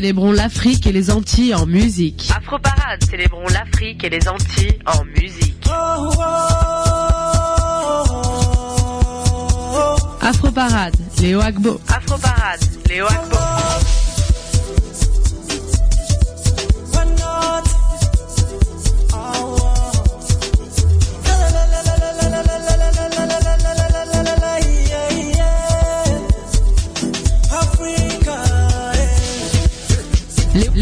célébrons l'Afrique et les Antilles en musique. Afro Parade, célébrons l'Afrique et les Antilles en musique. Afro Parade, Léo Agbo. Afro Parade, Léo Agbo.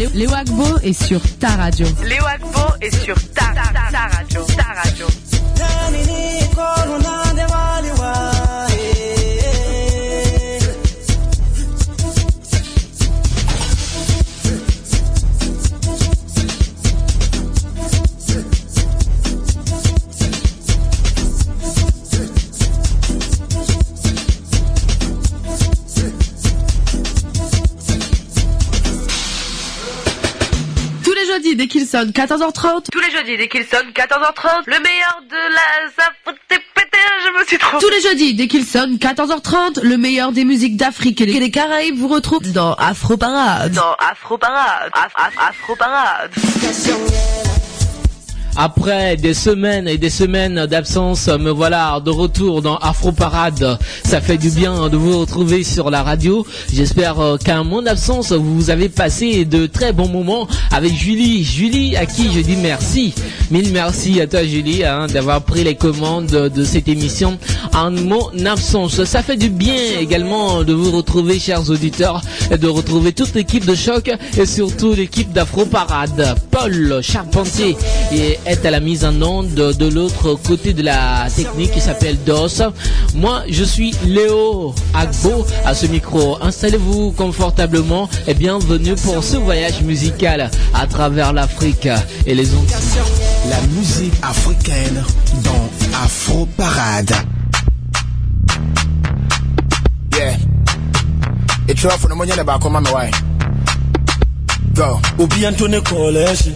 Léo Agbo est sur ta radio. Léo Agbo est sur ta, ta, ta radio. Ta radio. Sonne 14h30. Tous les jeudis dès qu'il sonne 14h30, le meilleur de la... ça je me suis trompé. Tous les jeudis dès qu'il sonne 14h30, le meilleur des musiques d'Afrique et des Caraïbes vous retrouve dans Afro Parade. Dans Afro Parade. Af- Af- Afro Parade. Après des semaines et des semaines d'absence, me voilà de retour dans Afro Parade. Ça fait du bien de vous retrouver sur la radio. J'espère euh, qu'à mon absence, vous avez passé de très bons moments avec Julie. Julie, à qui je dis merci. Mille merci à toi, Julie, hein, d'avoir pris les commandes de cette émission en mon absence. Ça fait du bien également de vous retrouver, chers auditeurs, et de retrouver toute l'équipe de choc et surtout l'équipe d'Afro Parade. Paul Charpentier et est à la mise en onde de l'autre côté de la technique qui s'appelle DOS. Moi, je suis Léo Agbo à ce micro. Installez-vous confortablement et bienvenue pour ce voyage musical à travers l'Afrique et les Antilles. La musique africaine dans Afro Parade. Yeah. It's off for the money about come on my way. Go. Obi Antone Coalition.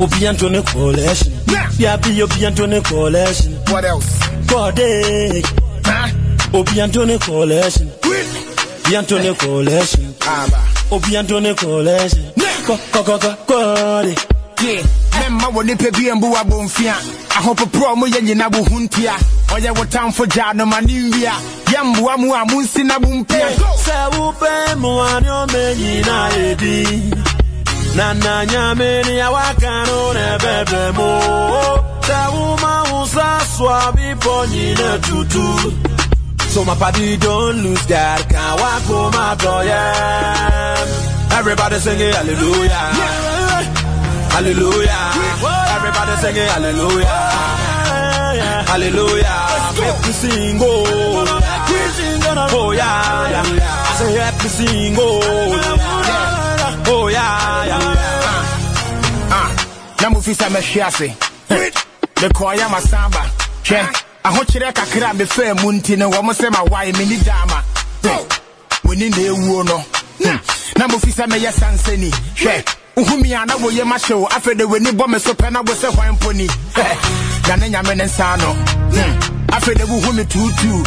Obi Anthony collection. Yeah, be Obi Anthony collection. What else? Corday. Huh? Obi Anthony collection. Obi Anthony collection. Obi Anthony collection. Ko Go, go, go, go, Yeah. Mema wɔ nipa bi mbu abomfia ahopoprɔ mu yɛ nyina wo ho ntia ɔyɛ wo tamfo gyaa no ma ne nwia yɛ mboa mu a monsi na bompia sɛ wopɛ mmoa ne ɔmɛ ɛdi na na nyame ne awaka no na ɛbɛbɛ mu sɛ woma wo sa so a bepɔ nyina tutu So my party don't lose God, can't walk home after yeah. Everybody singing hallelujah, hallelujah. Everybody singing hallelujah, hallelujah. Make me sing oh, oh yeah, yeah. I say happy sing oh, Uh, uh. Na mu fi sa mehwe ase. Me ko ya masamba. Hwɛ. Ahokyerɛ kakra a mefaa mu nti no wɔn sɛ ma wae me ni dama. Woni na ewuo no. Hmm. hmm. Na mo fi sɛ mɛyɛ sansani. Hwɛ. Nhumi a na wɔyɛ ma hyew afei de w'ani bɔ me so pɛ na wo sɛ hwan mpo ni. Na ne nyame ne nsa no. Hmm. afei de wohu me tuutuu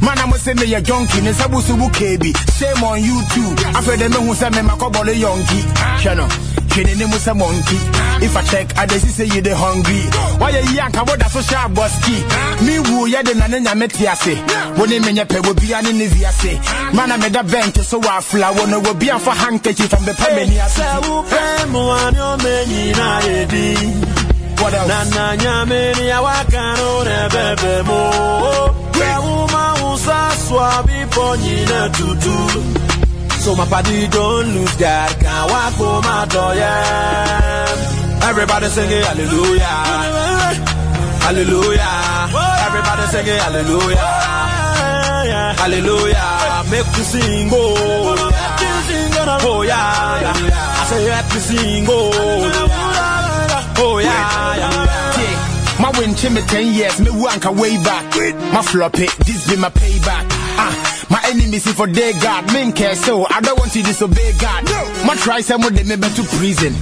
mana mo se meyɛ junkie. ne nsa busubu keebi same on youtube afei de mehu sɛ memakɔbɔle yɔnki hwɛ no hwene ne mu sɛ monkey. if i check I just say you the hungry. Why woayɛ yi anka woda so sharp, abɔski me wu yɛde na ne nyame te ase wo ne pe pɛ wɔ bia ne ne viase. Mana meda bɛnte so wɔ afla wɔ no wɔ bia mfa hankakyi fa mbɛpɛ m'ani ase. What else? Nana nyamini ya wakano nebebe mo. Ya uma swabi bipo nyine tutu. So my party don't lose God. Can walk on my door, Everybody sing it, hallelujah. Hallelujah. Everybody sing it, hallelujah. Hallelujah. Make me sing, oh. Oh yeah, I say make me sing, oh oh yeah, yeah. Yeah. My win me 10 years, me wanka way back. My flop it, this be my payback. Enemies if for day God. Men care so I don't want to disobey God. My try some of them me to prison.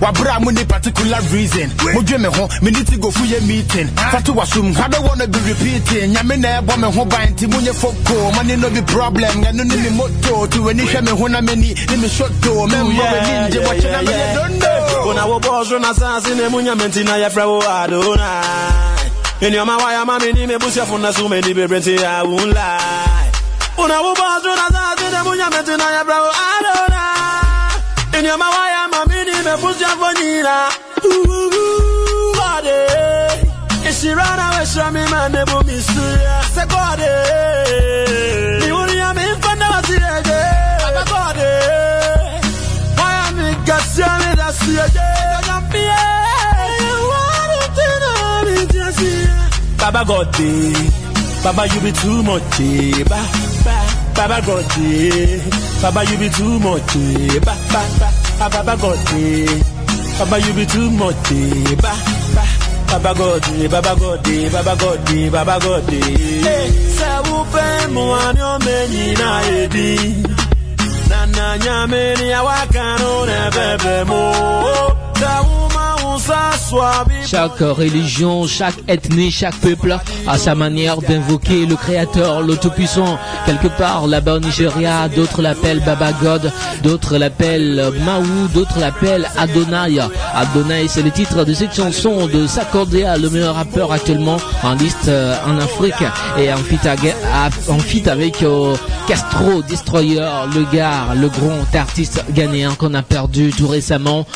Wabra mo ni particular reason. Mo me ho, me need to go for your meeting. Fatu wasum, I don't wanna be repeating. Nyame na ebo me ho ban ti munye foko. Money no be problem. Ngano ni me motto. To any hwe me ho na mani, ni me shot to. Member we ninja watch na me don't know. Una wo boss na sansi ne munya menti na ya fra wo Adonai. Any of my wire mommy ni me busia funa so many be brenti I won't lie. Una buba zura za zide munya metina ya bravo alona Inya mawaya mamini mepuzia vonyira. Uuu wade Ishirana weshra mima nebu misuya Sekwade Niuri ya mifanda wasireje Abakwade Waya migasia midasieje Kajampie Wadu tina mijasia Baba God day Baba you be too much eh. ba, ba, Baba God eh. Baba you be too much eh. ba, ba, ba, ba, Baba eh. Baba you be too much ba, ba, Baba eh. Baba eh. Baba eh. Baba God eh. Say upe mwanyo menyi na edi na na nyame ni awakano ne bebe mo swabi Chaque religion, chaque ethnie, chaque peuple a sa manière d'invoquer le Créateur, le Tout-Puissant. Quelque part, là-bas au Nigeria, d'autres l'appellent Baba God, d'autres l'appellent Maou, d'autres l'appellent Adonai. Adonai, c'est le titre de cette chanson de Sakordia, le meilleur rappeur actuellement en liste euh, en Afrique et en à- feat avec euh, Castro, Destroyer, le gars, le grand artiste ghanéen qu'on a perdu tout récemment.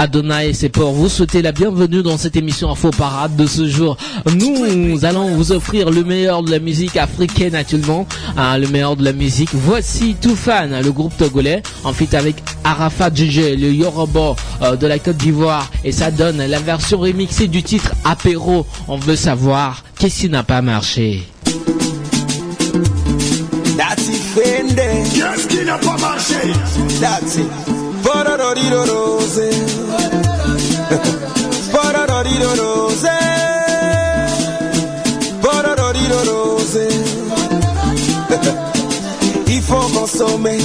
Adonai, c'est pour vous souhaiter la bienvenue dans cette émission Info Parade de ce jour. Nous allons vous offrir le meilleur de la musique africaine actuellement, hein, le meilleur de la musique. Voici Toufan, le groupe togolais, en fit avec Arafat JJ, le Yoruba euh, de la Côte d'Ivoire, et ça donne la version remixée du titre Apéro. On veut savoir qu'est-ce qui n'a pas marché. That's it, Fende. Qu'est-ce qui n'a pas marché? Il faut consommer.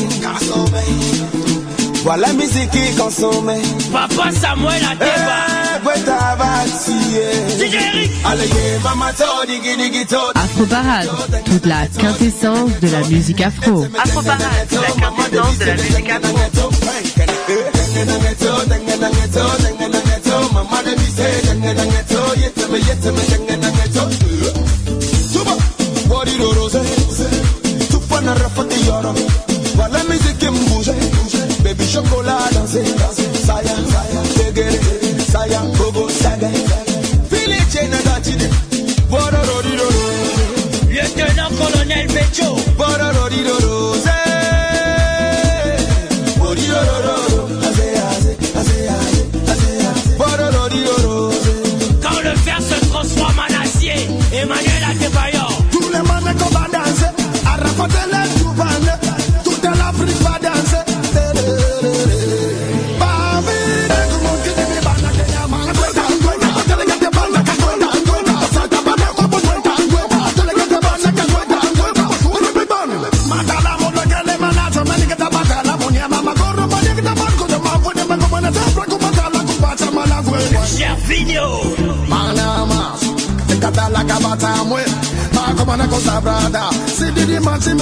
Voilà la musique qui consomme. Papa Samuel Eh, Weta Vati, Eric Allez, yeah, mama, to, digi, digi, to. Afro Parade, toute la quintessence de la musique afro. Afro Parade, la quintessence de la musique afro. Voilà musique bouge, baby chocolat danser, saya, tegere, saya, gogo, saga, fili chena dachide, borororiro, Lieutenant colonel Becho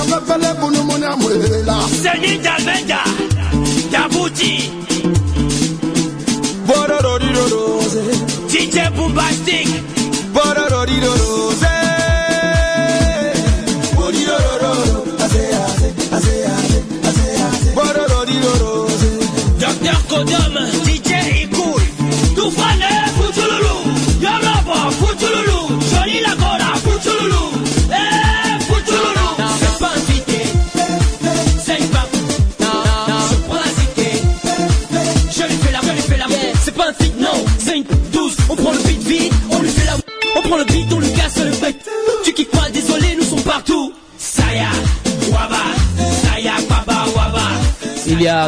mepele bunu mu ne amuela. Seni jameja jabuti. Bororo riroro. DJ Bombastic.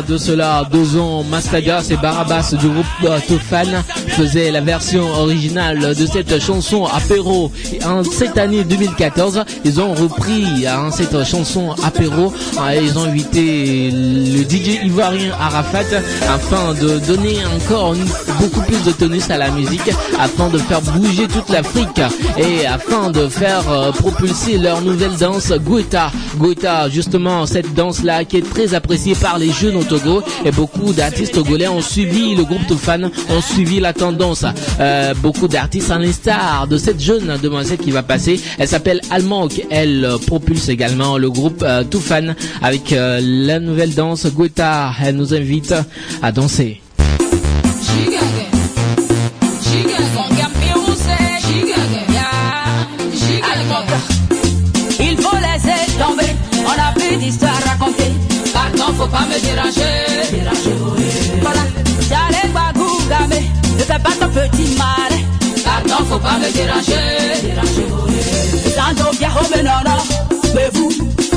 De cela deux ans, Mastagas et Barabas du groupe euh, Tofan faisaient la version originale de cette chanson Apéro. En cette année 2014, ils ont repris hein, cette chanson Apéro. Ah, Ils ont invité le DJ ivoirien Arafat afin de donner encore beaucoup plus de tonus à la musique, afin de faire bouger toute l'Afrique et afin de faire euh, propulser leur nouvelle danse Goeta. Goeta, justement, cette danse-là qui est très appréciée par les jeunes au Togo et beaucoup d'artistes togolais ont suivi le groupe Toufan, ont suivi la tendance. Euh, beaucoup d'artistes à l'instar de cette jeune demoiselle qui va passer. Elle s'appelle Almank. Elle propulse également le groupe euh, Toufan avec euh, la nouvelle danse Goeta. Elle nous invite à danser. Il faut laisser tomber, on raconter. Pardon, faut pas me déranger ne fais pas ton petit mal. Pardon, faut pas me déranger. déranger oui. Zando bien oh mais non non, mais vous,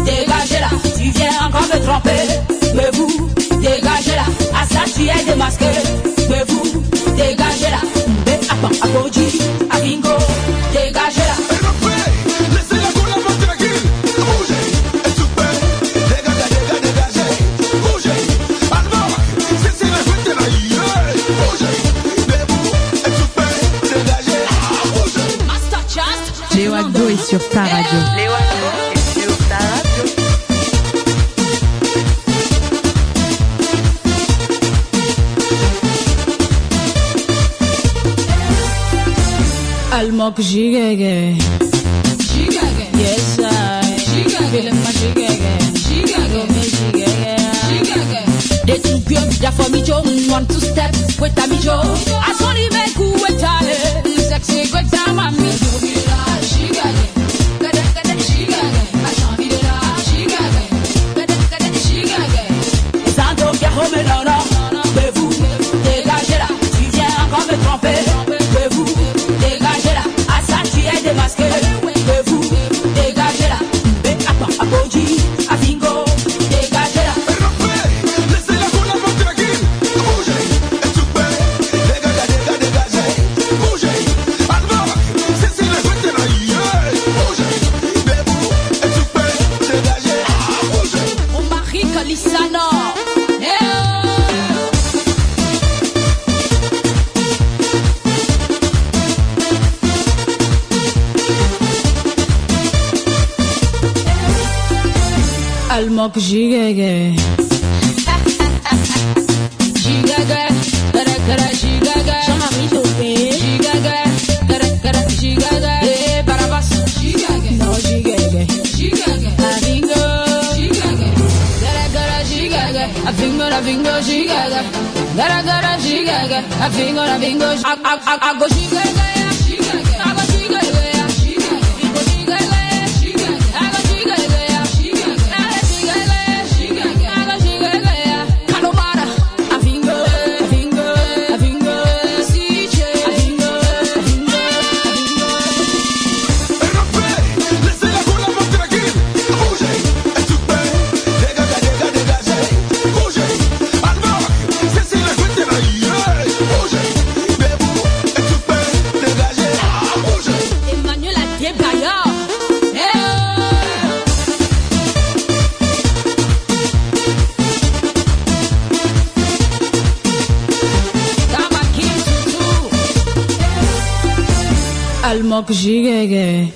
dégagez là, tu viens encore me tromper. Mais vous, dégagez là, à ça tu es démasqué. Mais vous, dégagez là, mais attends, à sur ta radio. Almok jigege. Jigege. Yes, I. Jigege. Feeling my jigege. Jigege. Me jigege. Jigege. They too good, that for me Joe. Want to step with a me Joe.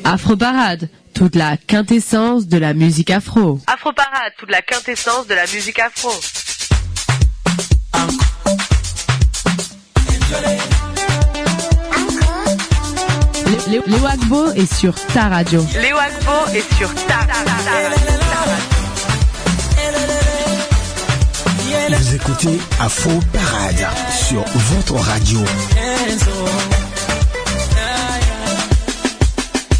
Afro Parade, toute la quintessence de la musique afro. Afro Parade, toute la quintessence de la musique afro. Lé- Lé- Léo Agbo est sur ta radio. Léo Agbo est sur ta, ta, ta, ta radio. Vous écoutez Afro Parade sur votre radio.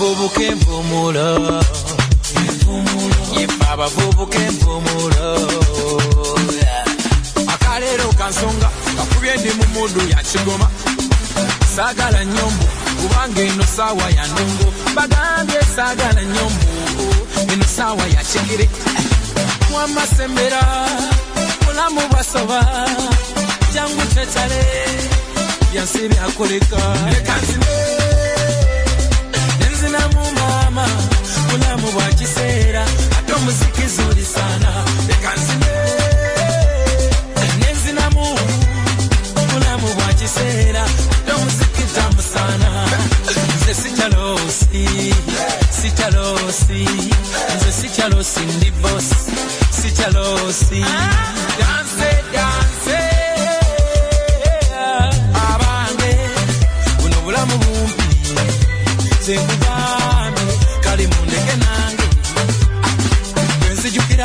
abavubuka envumulo yefe abavubuka envumulo akaleero kansonga kakubye ndi mu mudu ya kigoma. Saagala nyombo kubanga eno saawa ya ndongo bagambye saagala nyombo eno saawa ya kigere. Wamasembera mulamu bwasoba. Jangu tetale byansi byakoleka. Leka Thank you. ndi abange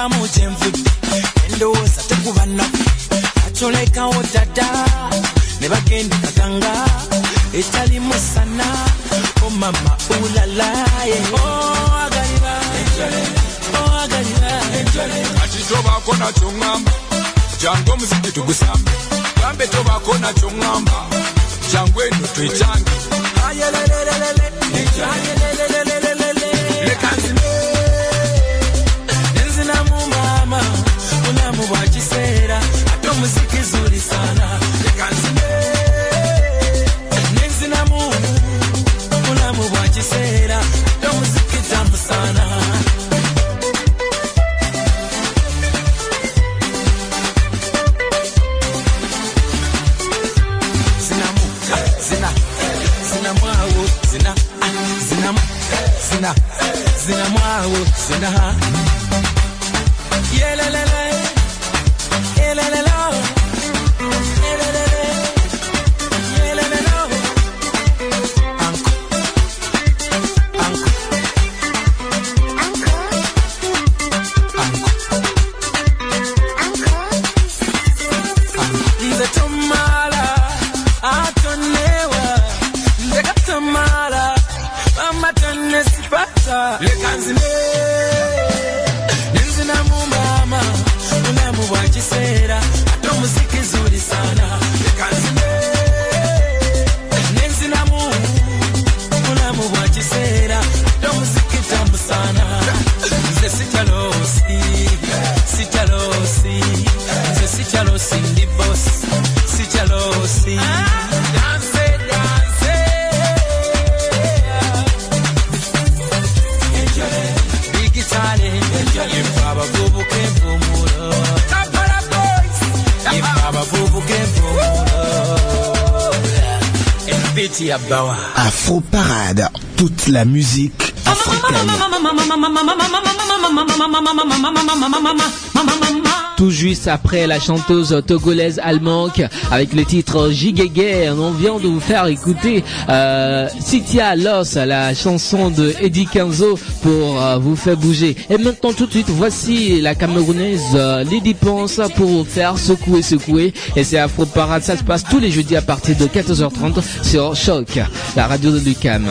bwenzijukiramu kyenvudde endowooza tekuba nnaku acolekawo dada ne bagenda kaganga etali musana o mama ulalaye oagaliba oagaliba ati tobaako nakyo ŋŋamba jangu omuziki tugusambe gambe tobaako nakyo ŋŋamba jangu eno twekyange ayelelelelele Afro Parade, toute la musique africaine. Tout juste après la chanteuse togolaise Almank avec le titre Gigege, on vient de vous faire écouter euh, Sitia Los, la chanson de Eddie Kenzo pour euh, vous faire bouger. Et maintenant tout de suite, voici la Camerounaise euh, Lady Ponce pour vous faire secouer, secouer. Et c'est Afro Parade, ça se passe tous les jeudis à partir de 14h30 sur Choc, la radio de Lucam.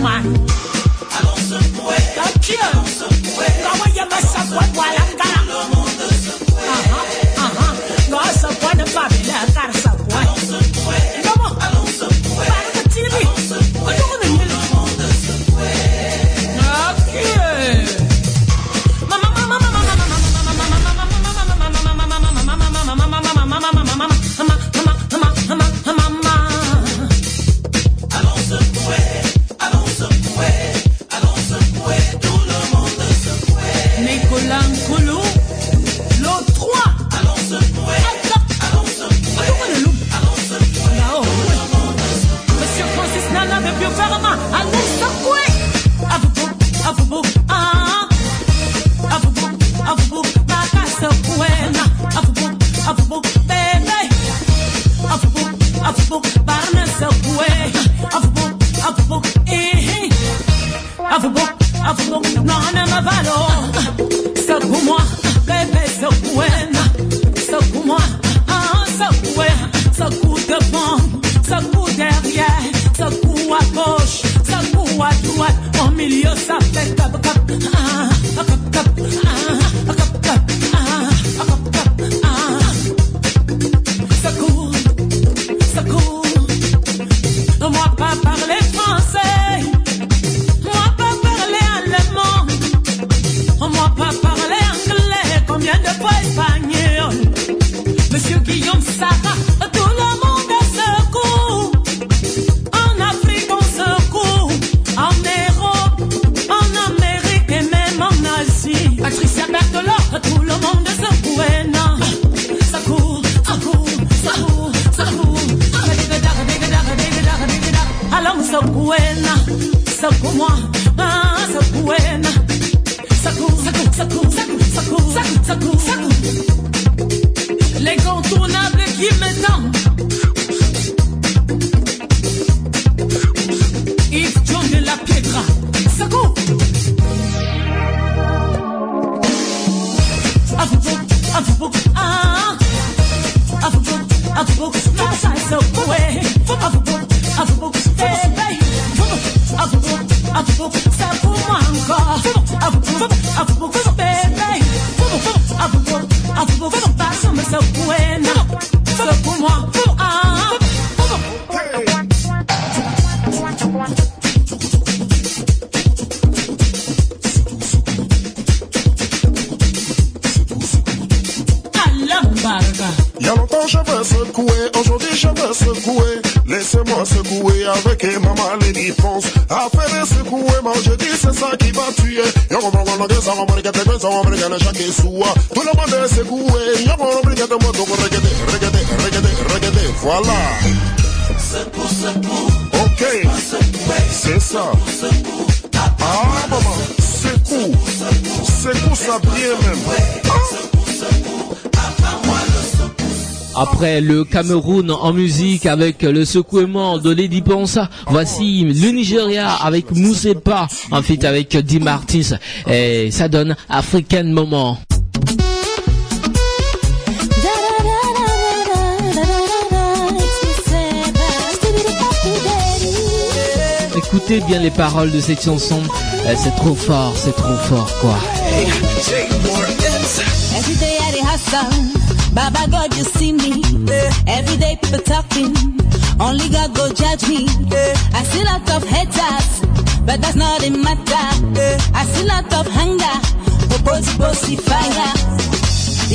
Wesh, man. Allons secouer. Dieu. Comment alam sakuena sakuma ah sakuena saku saku saku saku saku saku saku l'incontournable qui m'étend Yves John de la Pietra saku Afubuk, afubuk, ah Afubuk, afubuk, ah no le. Tú lo mandes ese yo hombre que te voilà. C'est pour, c'est. Ok, c'est ça. Ah, maman, c'est cool. C'est cool, ça bien même. Après le Cameroun en musique avec le secouement de Lady Ponsa, voici le Nigeria avec Moussepa en feat avec Di Martins et ça donne African Moment. Écoutez bien les paroles de cette chanson, Euh, c'est trop fort, c'est trop fort quoi. Every day I dey hustle. Baba God, you see me. Every Only God go judge me. I see lot of haters, but that's not the matter. I see lot of hunger. Bossy, bossy fire.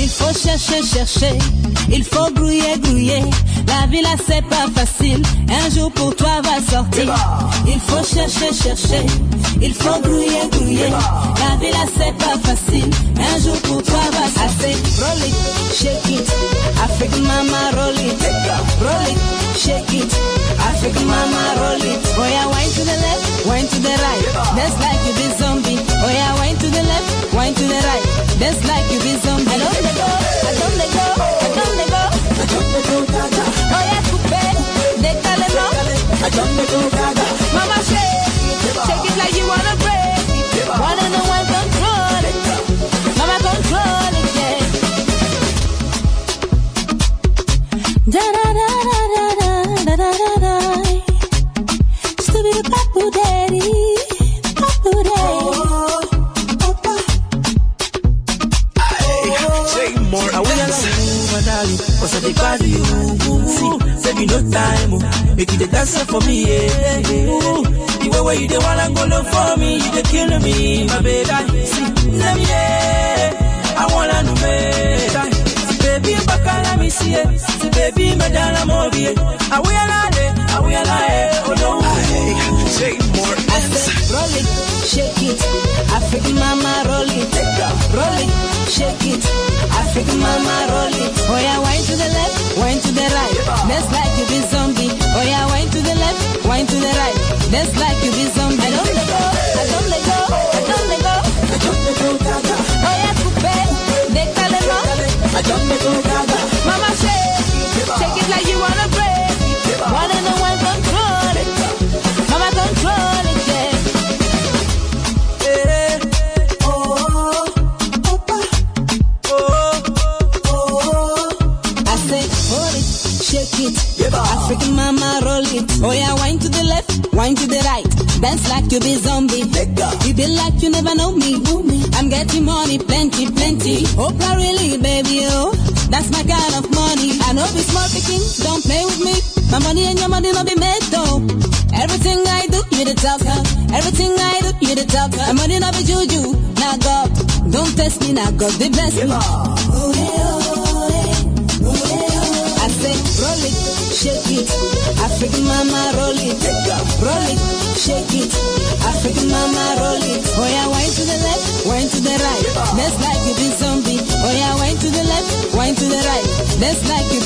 Il faut chercher, chercher. Il faut grouiller, grouiller. La vie là c'est pas facile. Un jour pour toi va sortir. Il faut chercher, chercher. Il faut grouiller, grouiller. La vie là c'est pas facile. Un jour pour toi va sortir. Roll it, shake it. African mama roll it. Roll it, shake it. African mama roll it. Oh yeah, wine to the left, wine to the right. That's like you be zombie. Oh yeah, wine to the left, wine to the right. That's like you be zombie. Make you dey dance for me, yeah. Ooh, the way where you dey wanna go look for me, you dey kill me, my baby. See, me, yeah, I wanna know me. See, baby, back let me see it. Baby, me down I'm over it. I will it, I will it, oh no. Say more Roll it, shake it, African mama roll it. Roll it, shake it, African mama roll it. Oh yeah, That's God, they bless me. I say, roll it, shake it. African mama, roll it. Roll it, shake it. African mama, roll it. Oh yeah, wine to the left, wine to the right. That's like you be zombie. Oh yeah, wine to the left, wine to the right. That's like you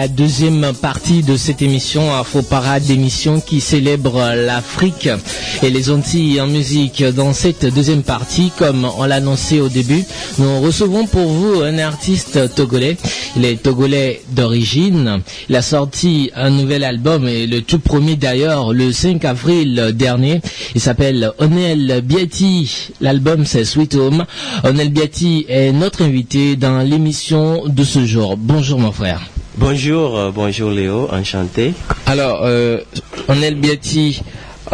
la deuxième partie de cette émission Afro Parade, émission qui célèbre l'Afrique et les Antilles en musique. Dans cette deuxième partie, comme on l'a annoncé au début, nous recevons pour vous un artiste togolais. Il est togolais d'origine. Il a sorti un nouvel album et le tout premier d'ailleurs le 5 avril dernier. Il s'appelle Onel Biati. L'album c'est Sweet Home. Onel Biati est notre invité dans l'émission de ce jour. Bonjour mon frère. Bonjour, euh, bonjour Léo, enchanté. Alors, euh, Onel Biati,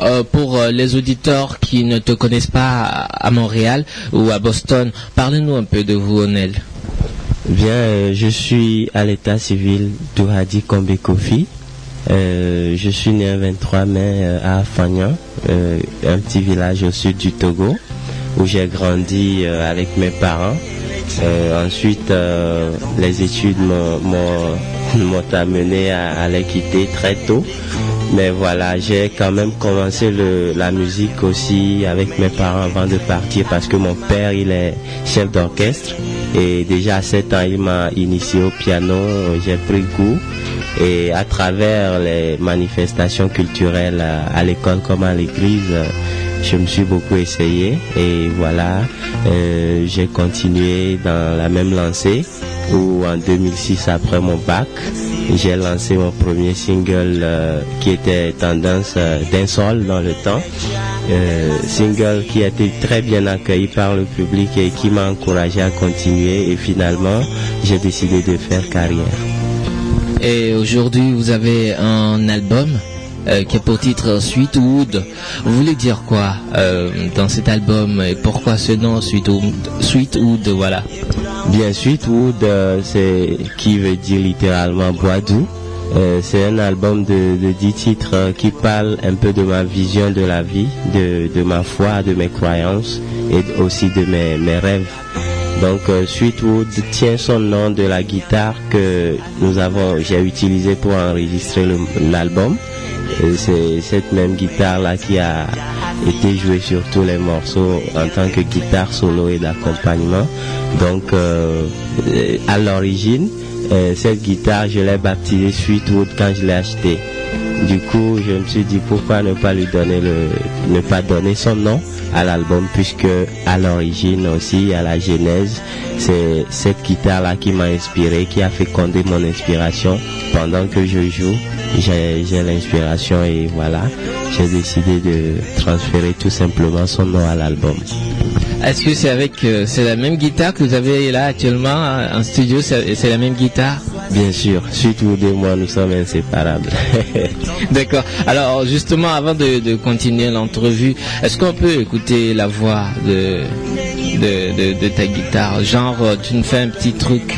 euh, pour les auditeurs qui ne te connaissent pas à à Montréal ou à Boston, parlez-nous un peu de vous, Onel. Bien, je suis à l'état civil d'Ouhadi Kombe Kofi. Je suis né le 23 mai à Afagnan, euh, un petit village au sud du Togo, où j'ai grandi euh, avec mes parents. Euh, ensuite, euh, les études m'ont- amené à, les quitter très tôt. Mais voilà, j'ai quand même commencé la musique aussi avec mes parents avant de partir parce que mon père, il est chef d'orchestre. Et déjà à 7 ans, il m'a initié au piano, j'ai pris goût. Et à travers les manifestations culturelles à, l'école comme à l'église, je me suis beaucoup essayé. Et voilà, euh, j'ai continué dans la même lancée où en 2006, après mon bac, j'ai lancé mon premier single euh, qui était tendance euh, d'un sol dans le temps. Single qui a été très bien accueilli par le public et qui m'a encouragé à continuer et finalement j'ai décidé de faire carrière. Et aujourd'hui, vous avez un album euh, qui est pour titre Sweetwood. Vous voulez dire quoi euh, dans cet album et pourquoi ce nom Sweetwood, Sweetwood voilà. Bien Sweetwood, euh, c'est qui veut dire littéralement bois doux. C'est un album de, de 10 titres qui parle un peu de ma vision de la vie, de, de ma foi, de mes croyances et aussi de mes, mes rêves. Donc Sweetwood tient son nom de la guitare que nous avons, j'ai utilisé pour enregistrer l'album. Et C'est cette même guitare là qui a été jouée sur tous les morceaux en tant que guitare solo et d'accompagnement. Donc euh, à l'origine, euh, cette guitare je l'ai baptisée Sweetwood quand je l'ai achetée. Du coup, je me suis dit pourquoi ne pas lui donner le, ne pas donner son nom à l'album puisque à l'origine aussi, à la genèse, c'est cette guitare là qui m'a inspiré, qui a fécondé mon inspiration pendant que je joue. J'ai l'inspiration et voilà, j'ai décidé de transférer tout simplement son nom à l'album. Est-ce que c'est avec euh, c'est la même guitare que vous avez là actuellement euh, en studio C'est la même guitare? Bien sûr, surtout de moi, nous sommes inséparables. D'accord. Alors justement, avant de, de continuer l'entrevue, est-ce qu'on peut écouter la voix de de, de, de ta guitare? Genre, tu nous fais un petit truc.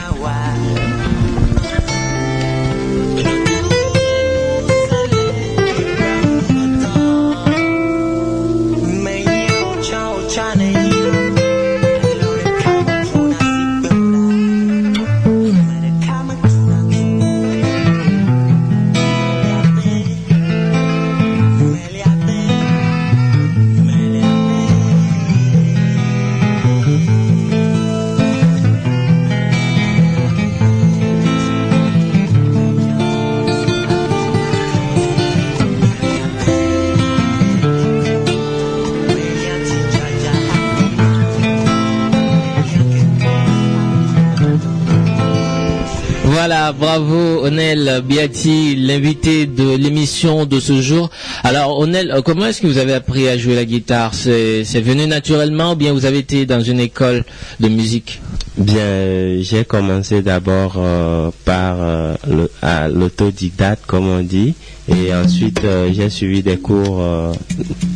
Voilà, bravo Onel Biati, l'invité de l'émission de ce jour. Alors Onel, comment est-ce que vous avez appris à jouer la guitare? C'est venu naturellement ou bien vous avez été dans une école de musique? Bien, j'ai commencé d'abord euh, par euh, l'autodidacte, comme on dit, et ensuite euh, j'ai suivi des cours euh,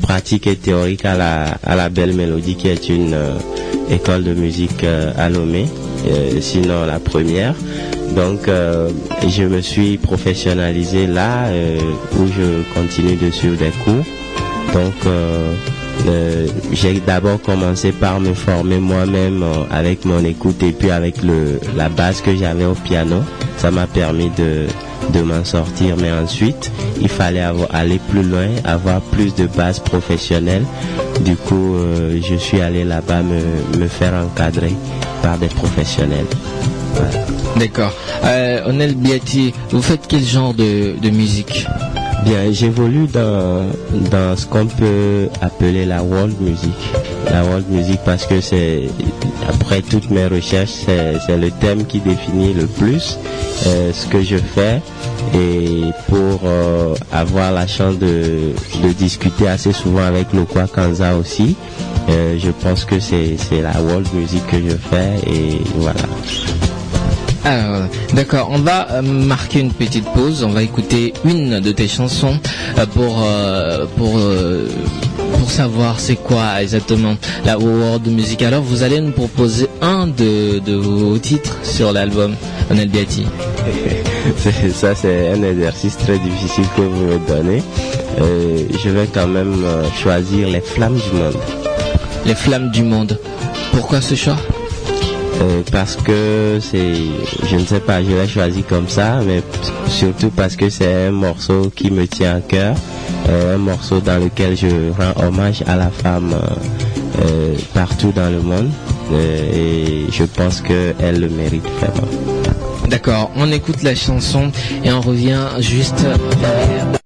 pratiques et théoriques à la, à la Belle Mélodie, qui est une école de musique à Lomé, sinon la première. Donc, je me suis professionnalisé là, où je continue de suivre des cours. Donc, euh, j'ai d'abord commencé par me former moi-même euh, avec mon écoute et puis avec le, la base que j'avais au piano. Ça m'a permis de, de m'en sortir. Mais ensuite, il fallait aller plus loin, avoir plus de bases professionnelles. Du coup, euh, je suis allé là-bas me, me faire encadrer par des professionnels. D'accord. Onel Biati, vous faites quel genre de, de musique? Bien, j'évolue dans, dans ce qu'on peut appeler la world music. La world music parce que c'est, après toutes mes recherches, c'est, le thème qui définit le plus euh, ce que je fais. Et pour euh, avoir la chance de, de discuter assez souvent avec Lokwa Kanza aussi, euh, je pense que c'est la world music que je fais et voilà. Alors, d'accord, on va euh, marquer une petite pause, on va écouter une de tes chansons euh, pour euh, pour pour savoir c'est quoi exactement la world music. Alors, vous allez nous proposer un de, de vos titres sur l'album Onel Biati. Ça c'est un exercice très difficile que vous me donnez. Euh, je vais quand même choisir les flammes du monde. Les flammes du monde. Pourquoi ce choix? Euh, Parce que c'est, je ne sais pas, je l'ai choisi comme ça, mais surtout parce que c'est un morceau qui me tient à cœur, euh, un morceau dans lequel je rends hommage à la femme euh, partout dans le monde, et je pense qu'elle le mérite vraiment. D'accord, on écoute la chanson et on revient juste derrière.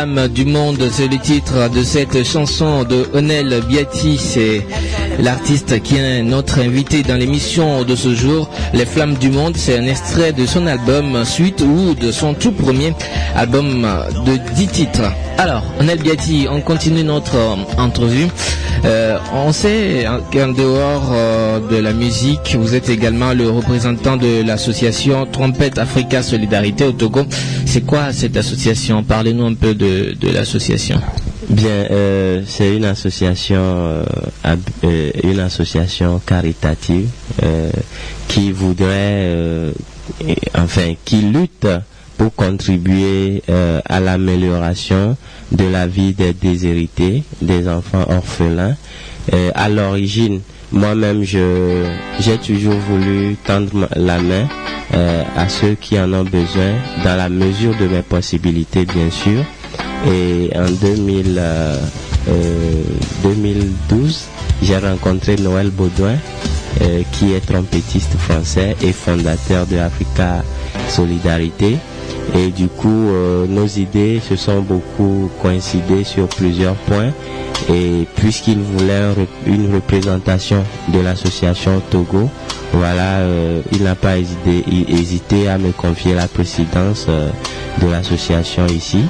Flammes du monde, c'est le titre de cette chanson de Onel Biati. C'est l'artiste qui est notre invité dans l'émission de ce jour. Les flammes du monde, c'est un extrait de son album Suite ou de son tout premier album de 10 titres. Alors, Onel Biati, on continue notre euh, entrevue. Euh, on sait qu'en dehors euh, de la musique, vous êtes également le représentant de l'association Trompette Africa Solidarité au Togo. C'est quoi cette association? Parlez-nous un peu de, l'association. Bien, euh, c'est une association, une association caritative qui voudrait, enfin, qui lutte pour contribuer euh, à l'amélioration de la vie des déshérités, des enfants orphelins. Euh, à l'origine, moi-même, j'ai toujours voulu tendre la main euh, à ceux qui en ont besoin, dans la mesure de mes possibilités, bien sûr. Et en 2000, euh, 2012, j'ai rencontré Noël Baudouin, qui est trompettiste français et fondateur de Africa Solidarité. Et du coup, euh, nos idées se sont beaucoup coïncidées sur plusieurs points. Et puisqu'il voulait une représentation de l'association Togo, voilà, euh, il n'a pas hésité, à me confier la présidence euh, de l'association ici.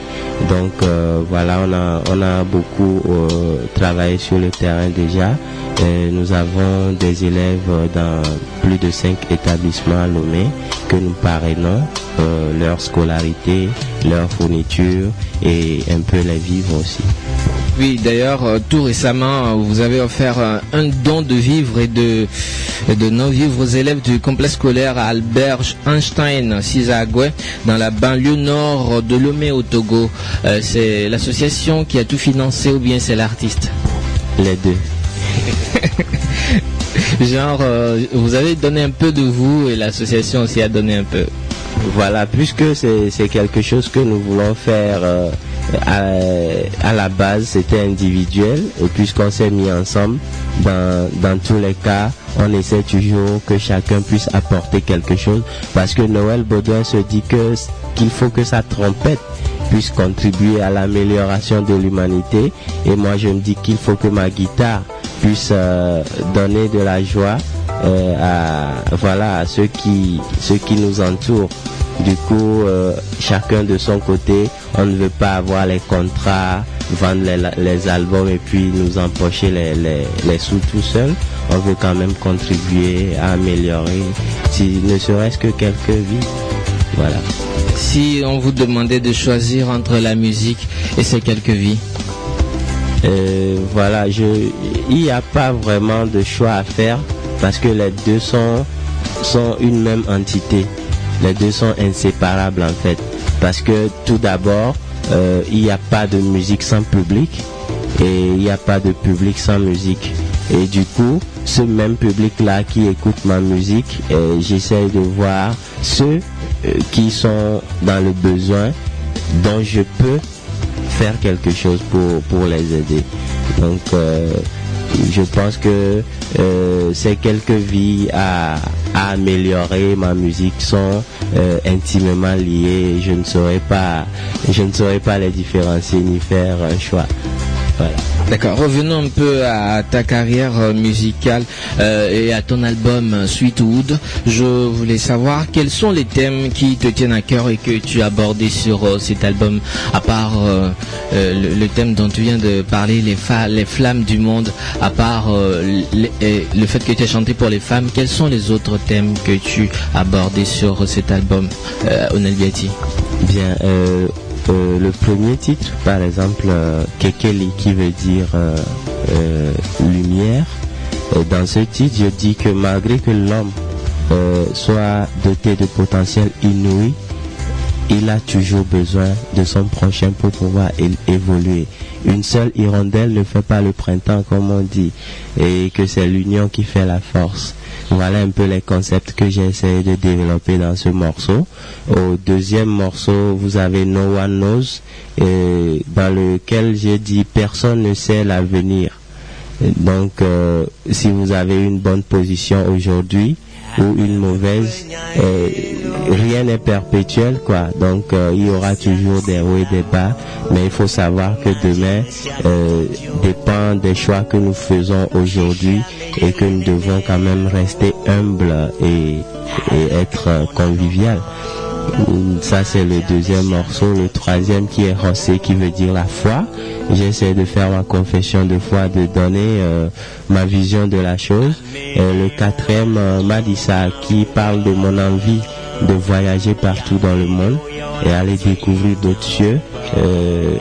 Donc euh, voilà, on a, beaucoup travaillé sur le terrain déjà. Nous avons des élèves dans plus de cinq établissements à que nous parrainons, leur scolarité, leur fourniture et un peu les vivres aussi. Oui, d'ailleurs, euh, tout récemment, euh, vous avez offert euh, un don de vivres et de, de non-vivres aux élèves du complexe scolaire à Albert Einstein, Sizagwe, dans la banlieue nord de Lomé au Togo. C'est l'association qui a tout financé ou bien c'est l'artiste? Les deux. Genre, vous avez donné un peu de vous et l'association aussi a donné un peu. Voilà, puisque c'est c'est quelque chose que nous voulons faire euh, à, la base, c'était individuel, et puisqu'on s'est mis ensemble, dans, dans tous les cas, on essaie toujours que chacun puisse apporter quelque chose, parce que Noël Baudouin se dit que qu'il faut que sa trompette puisse contribuer à l'amélioration de l'humanité, et moi je me dis qu'il faut que ma guitare puisse euh, donner de la joie euh, à voilà à ceux qui ceux qui nous entourent. Du coup, euh, chacun de son côté, on ne veut pas avoir les contrats, vendre les, les albums et puis nous empocher les, les, les sous tout seul. On veut quand même contribuer à améliorer, si ne serait-ce que quelques vies. Voilà. Si on vous demandait de choisir entre la musique et ces quelques vies? Euh, voilà, je, il n'y a pas vraiment de choix à faire parce que les deux sont, sont une même entité. Les deux sont inséparables en fait. Parce que tout d'abord, euh, il n'y a pas de musique sans public et il n'y a pas de public sans musique. Et du coup, ce même public-là qui écoute ma musique, euh, j'essaie de voir ceux euh, qui sont dans le besoin dont je peux faire quelque chose pour, pour les aider. Donc, je pense que ces quelques vies à, améliorer ma musique sont euh, intimement liées. et Je ne saurais pas, je ne saurais pas les différencier ni faire un choix. D'accord, revenons un peu à ta carrière euh, musicale euh, et à ton album euh, Sweetwood. Je voulais savoir quels sont les thèmes qui te tiennent à cœur et que tu as abordés sur cet album, à part le, thème dont tu viens de parler, les, flammes du monde, à part le fait que tu as chanté pour les femmes, quels sont les autres thèmes que tu as abordés sur cet album, Onel Biati Bien, euh, euh, le premier titre, par exemple, euh, Kekeli, qui veut dire euh, euh, lumière. Euh, dans ce titre, je dis que malgré que l'homme euh, soit doté de potentiel inouï, il a toujours besoin de son prochain pour pouvoir évoluer. Une seule hirondelle ne fait pas le printemps, comme on dit, et que c'est l'union qui fait la force. Voilà un peu les concepts que j'ai essayé de développer dans ce morceau. Au deuxième morceau, vous avez No One Knows, dans lequel j'ai dit personne ne sait l'avenir. Donc, euh, si vous avez une bonne position aujourd'hui, ou une mauvaise, euh, rien n'est perpétuel quoi. Donc euh, il y aura toujours des hauts et des bas, mais il faut savoir que demain euh, dépend des choix que nous faisons aujourd'hui et que nous devons quand même rester humbles et, et être convivial. Ça c'est le deuxième morceau. Le troisième qui est José qui veut dire la foi. J'essaie de faire ma confession de foi, de donner euh, ma vision de la chose. Et le quatrième euh, Madissa qui parle de mon envie de voyager partout dans le monde et aller découvrir d'autres cieux. euh,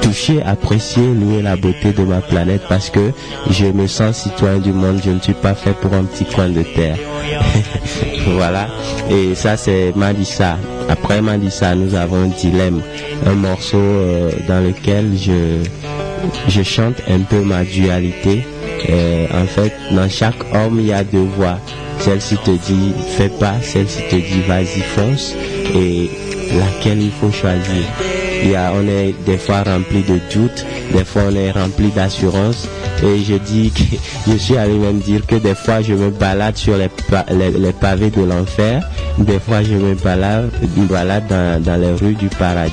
toucher, apprécier, louer la beauté de ma planète parce que je me sens citoyen du monde, je ne suis pas fait pour un petit coin de terre. voilà. Et ça c'est Madissa. Après Madissa, nous avons Dilemme, un morceau euh, dans lequel je je chante un peu ma dualité. En fait, dans chaque homme, il y a deux voix. Celle-ci te dit fais pas, celle-ci te dit vas-y fonce. Et laquelle il faut choisir. On est des fois rempli de doutes, des fois on est rempli d'assurance. Et je dis que je suis allé même dire que des fois je me balade sur les, pa- les, les pavés de l'enfer, des fois je me balade, dans les rues du paradis.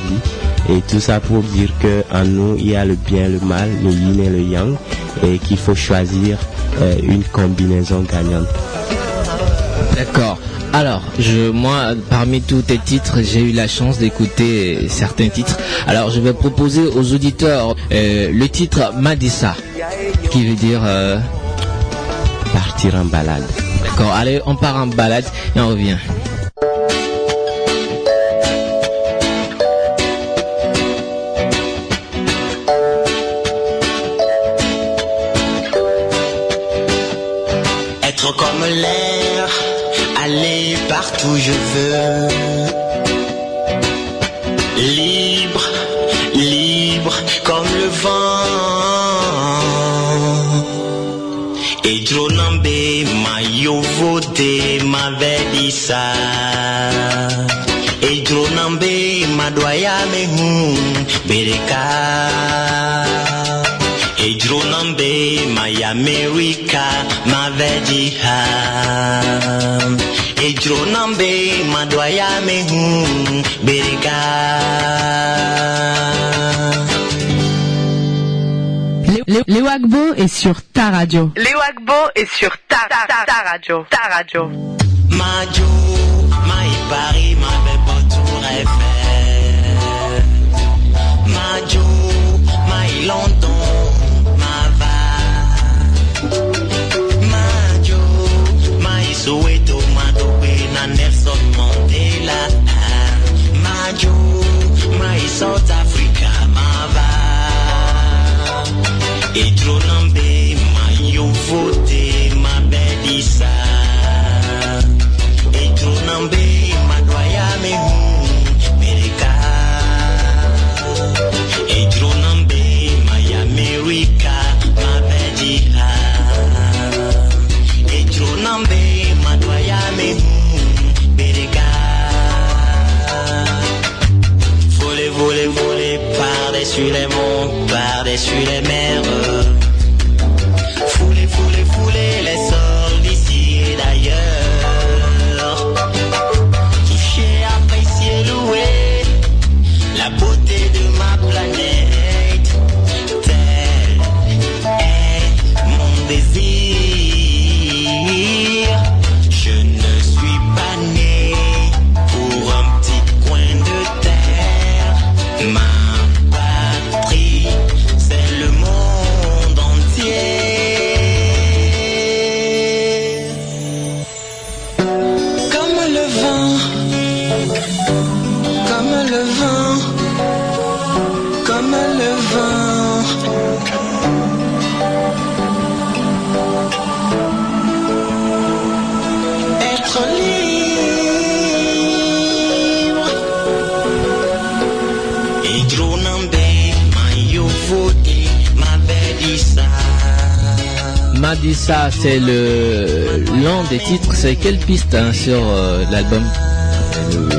Et tout ça pour dire que en nous il y a le bien, le mal, le yin et le yang, et qu'il faut choisir euh, une combinaison gagnante. D'accord. Alors, moi, parmi tous tes titres, j'ai eu la chance d'écouter certains titres. Alors, je vais proposer aux auditeurs euh, le titre Madissa, qui veut dire euh, partir en balade. D'accord. Allez, on part en balade et on revient. Être comme je veux. Libre, libre comme le vent. Et Dronambe, ma yovode, m'avait dit ça. Et Dronambe, ma doya me hun, bereka. Et Dronambe, my America, m'avait dit ah. Bereka. Léo Léo Agbo est sur ta radio. Léo Agbo est sur ta, ta, ta, ta radio. Ta radio. Majo, my Paris, ma belle C'est quelle piste hein, sur euh, l'album?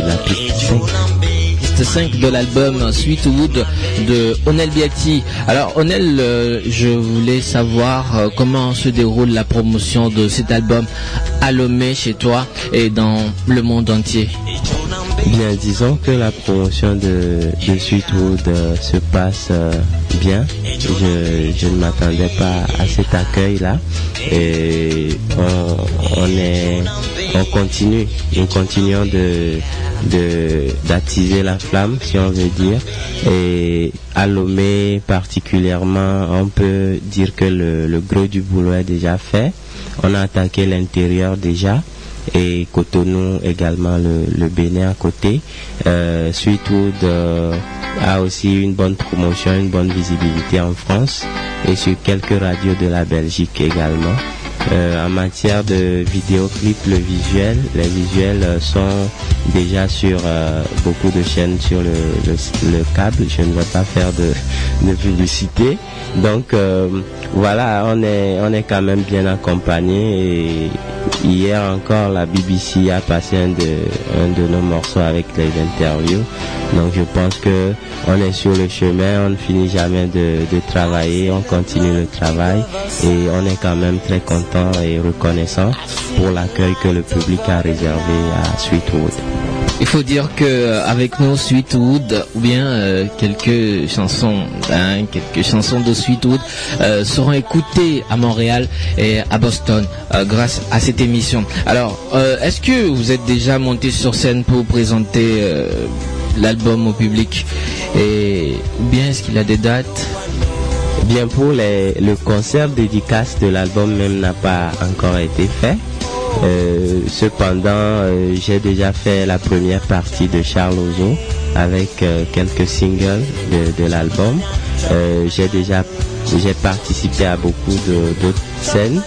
La piste 5. Piste piste 5 de l'album Sweetwood de Onel Biati. Alors Onel, euh, je voulais savoir euh, comment se déroule la promotion de cet album à Lomé chez toi et dans le monde entier. Bien, disons que la promotion de, de Sweetwood euh, se passe euh, bien. Je, ne m'attendais pas à cet accueil-là. Et on, est, on continue, nous continuons de, d'attiser la flamme, si on veut dire. Et à Lomé particulièrement, on peut dire que le, gros du boulot est déjà fait. On a attaqué l'intérieur déjà et Cotonou également le, le Bénin à côté. Euh, Sweetwood a aussi une bonne promotion, une bonne visibilité en France et sur quelques radios de la Belgique également. Euh, en matière de vidéoclip, le visuel, les visuels euh, sont déjà sur euh, beaucoup de chaînes sur le, le- le câble. Je ne vais pas faire de, de publicité. Donc voilà, on est, on est quand même bien accompagné et hier encore la BBC a passé un de, nos morceaux avec les interviews. Donc je pense que on est sur le chemin, on ne finit jamais de, de travailler, on continue le travail et on est quand même très content et reconnaissant pour l'accueil que le public a réservé à Sweetwood. Il faut dire que euh, avec nous Sweetwood ou bien euh, quelques chansons, quelques chansons de Sweetwood euh, seront écoutées à Montréal et à Boston grâce à cette émission. Alors, est-ce que vous êtes déjà monté sur scène pour présenter l'album au public? Et ou bien est-ce qu'il a des dates? Bien pour le concert dédicace de l'album même n'a pas encore été fait. Euh, cependant, euh, j'ai déjà fait la première partie de Charles avec euh, quelques singles de, l'album. J'ai déjà j'ai participé à beaucoup d'autres scènes.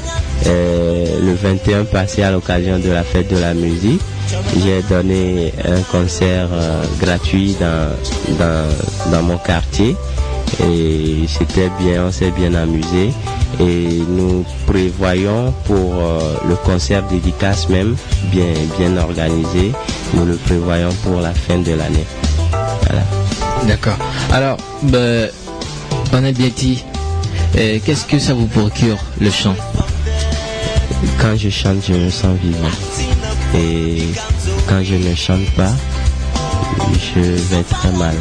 Le 21 passé à l'occasion de la fête de la musique, j'ai donné un concert gratuit dans, dans, dans mon quartier et c'était bien, on s'est bien amusé et nous prévoyons pour euh, le concert dédicace même bien bien organisé, nous le prévoyons pour la fin de l'année. Voilà. D'accord. Alors, ben, Onel Biati, euh, qu'est-ce que ça vous procure le chant? Quand je chante, je me sens vivant. Et quand je ne chante pas, je vais très mal.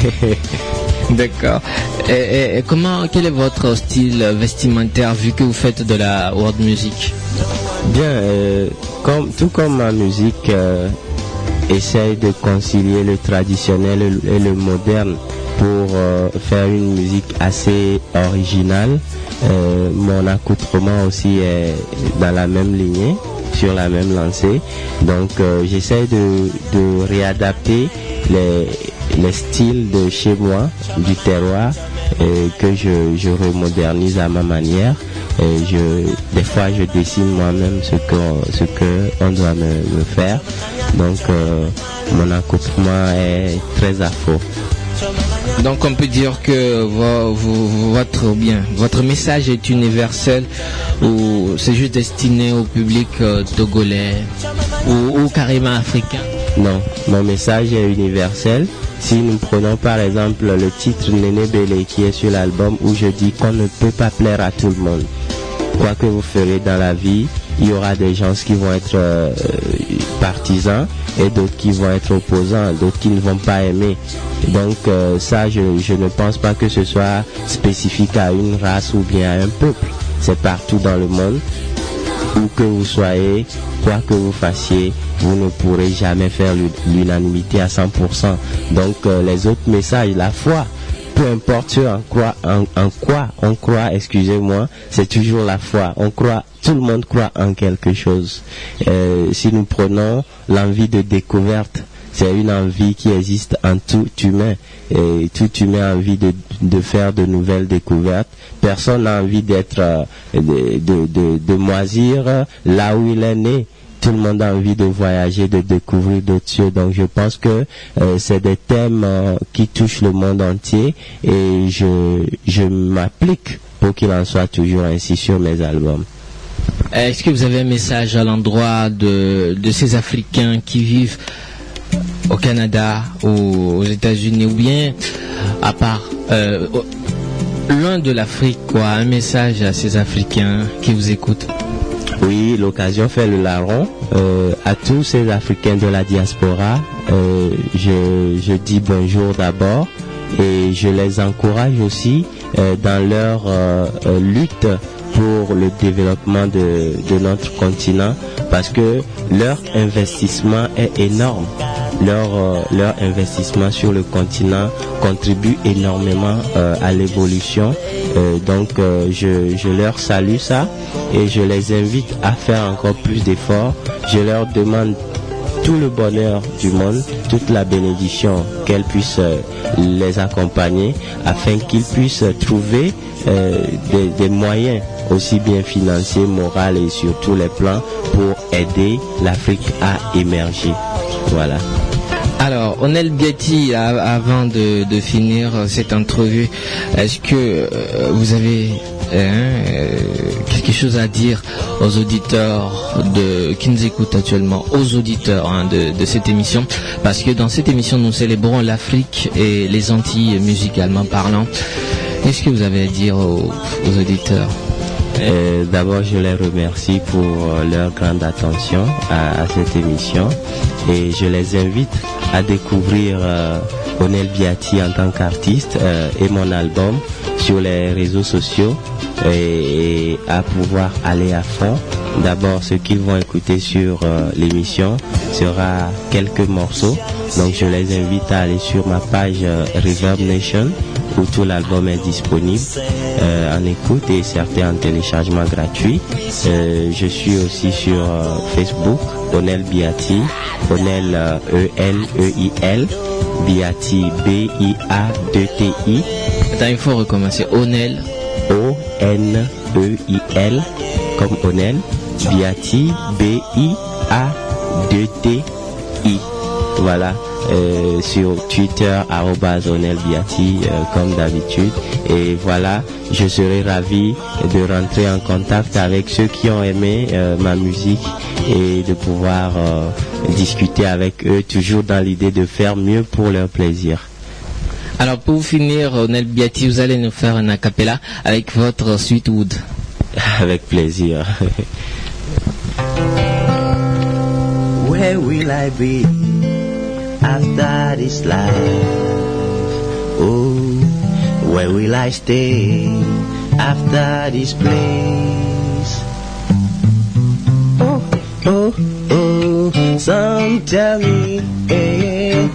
D'accord. Et, comment, quel est votre style vestimentaire vu que vous faites de la world music? Bien, euh, tout comme ma musique euh, essaye de concilier le traditionnel et le- moderne pour euh, faire une musique assez originale, euh, mon accoutrement aussi est dans la même lignée, sur la même lancée. Donc j'essaie de réadapter les, les styles de chez moi, du terroir, euh, que je, je remodernise à ma manière. Je, des fois, je dessine moi-même ce que, ce que doit me, faire. Donc, euh, mon accoutrement est très afro. Donc on peut dire que vo- vo- votre bien, votre message est universel ou c'est juste destiné au public euh, togolais ou, ou carrément africain? Non, mon message est universel. Si nous prenons par exemple le titre Néné Bélé qui est sur l'album où je dis qu'on ne peut pas plaire à tout le monde. Quoi que vous ferez dans la vie, il y aura des gens qui vont être euh, partisans et d'autres qui vont être opposants, d'autres qui ne vont pas aimer. Donc euh, ça, je, je ne pense pas que ce soit spécifique à une race ou bien à un peuple. C'est partout dans le monde où que vous soyez, quoi que vous fassiez, vous ne pourrez jamais faire l'u- l'unanimité à 100%. Donc euh, les autres messages, la foi, peu importe en quoi, en, en quoi on croit, excusez-moi, c'est toujours la foi. On croit, tout le monde croit en quelque chose. Euh, si nous prenons l'envie de découverte, c'est une envie qui existe en tout humain. Et tout humain a envie de, de faire de nouvelles découvertes. Personne n'a envie d'être, euh, de, de, de, de moisir euh, là où il est né. Tout le monde a envie de voyager, de découvrir d'autres cieux. Donc je pense que euh, c'est des thèmes euh, qui touchent le monde entier et je, je m'applique pour qu'il en soit toujours ainsi sur mes albums. Est-ce que vous avez un message à l'endroit de, de ces Africains qui vivent au Canada ou aux États-Unis ou bien à part euh, loin de l'Afrique, quoi, un message à ces Africains qui vous écoutent? Oui, l'occasion fait le larron. Euh, à tous ces Africains de la diaspora, euh, je, je dis bonjour d'abord et je les encourage aussi euh, dans leur euh, lutte pour le développement de, de notre continent parce que leur investissement est énorme. Leur, euh, leur investissement sur le continent contribue énormément euh, à l'évolution. Euh, donc je, je leur salue ça et je les invite à faire encore plus d'efforts. Je leur demande tout le bonheur du monde, toute la bénédiction, qu'elle puisse euh, les accompagner afin qu'ils puissent trouver euh, des, moyens aussi bien financiers, moraux et sur tous les plans pour aider l'Afrique à émerger. Voilà. Alors, Onel Biati, avant de, finir cette entrevue, est-ce que euh, vous avez euh, quelque chose à dire aux auditeurs qui nous écoutent actuellement, aux auditeurs hein, de, cette émission. Parce que dans cette émission, nous célébrons l'Afrique et les Antilles musicalement parlant. Qu'est-ce que vous avez à dire aux, auditeurs Euh, D'abord, je les remercie pour euh, leur grande attention à, cette émission. Et je les invite à découvrir euh, Onel Biati en tant qu'artiste et mon album sur les réseaux sociaux et, à pouvoir aller à fond. D'abord, ce qu'ils vont écouter sur euh, l'émission sera quelques morceaux. Donc, je les invite à aller sur ma page euh, Reverb Nation où tout l'album est disponible euh, en écoute et certains en téléchargement gratuit. Euh, je suis aussi sur Facebook, Onel Biati, Onel E-N-E-I-L, Biati B-I-A-2-T-I. Attends, il faut recommencer. Onel. O-N-E-I-L, comme Onel, Biati B-I-A-2-T-I. Voilà. Euh, sur Twitter, arrobas Onel Biati, euh, comme d'habitude. Et voilà, je serai ravi de rentrer en contact avec ceux qui ont aimé euh, ma musique et de pouvoir discuter avec eux, toujours dans l'idée de faire mieux pour leur plaisir. Alors pour finir, Onel Biati, vous allez nous faire un acapella avec votre Sweetwood. Avec plaisir. Where will I be after this life? Oh, where will I stay after this place? Oh, oh, oh, some tell me, eh,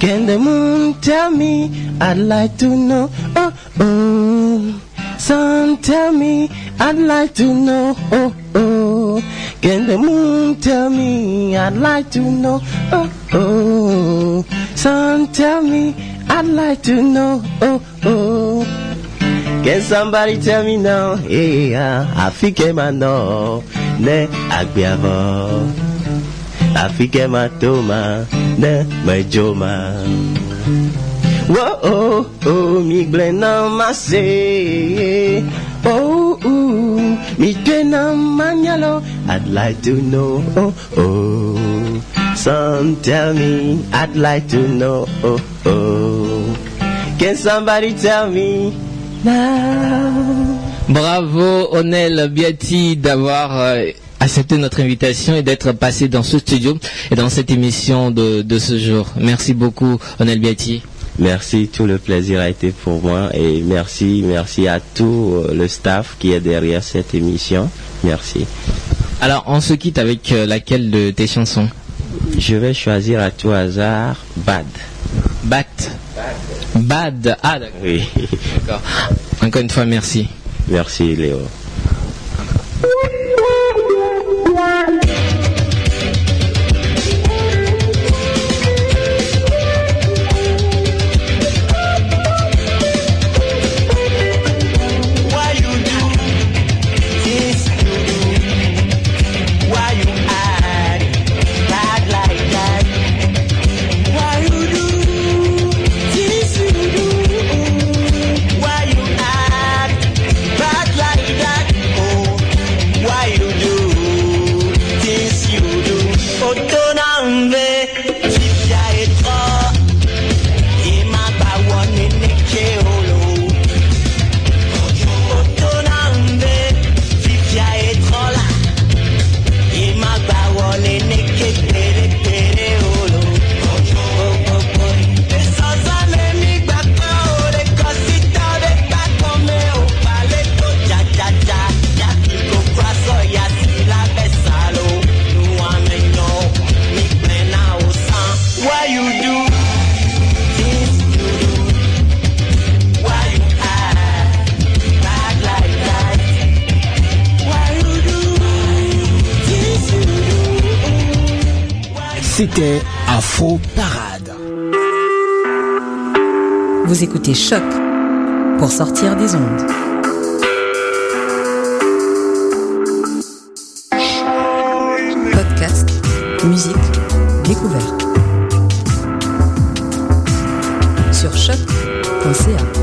can the moon tell me? I'd like to know, oh, oh, some tell me, I'd like to know, oh, oh, can the moon tell me? I'd like to know, oh, oh, some tell me, I'd like to know, oh, oh. Can somebody tell me now? Yeah, I think Afrique mano, ne agbiavo. Afrique matoma, ne majoma. Whoa, oh, oh, mi glena mase. Oh, ooh, mi glena manyalo. I'd like to know, oh, oh. Some tell me, I'd like to know, oh, oh. Can somebody tell me? Now? Bravo Onel Biati d'avoir euh, accepté notre invitation et d'être passé dans ce studio et dans cette émission de, de ce jour. Merci beaucoup Onel Biati. Merci, tout le plaisir a été pour moi et merci, merci à tout euh, le staff qui est derrière cette émission. Merci. Alors on se quitte avec euh, laquelle de tes chansons? Je vais choisir à tout hasard Bad. Bat. Bad. Ah d'accord. Oui. D'accord. Encore une fois merci. Merci Léo. Écoutez Choc pour sortir des ondes. Podcast, musique, découverte. Sur choc.ca.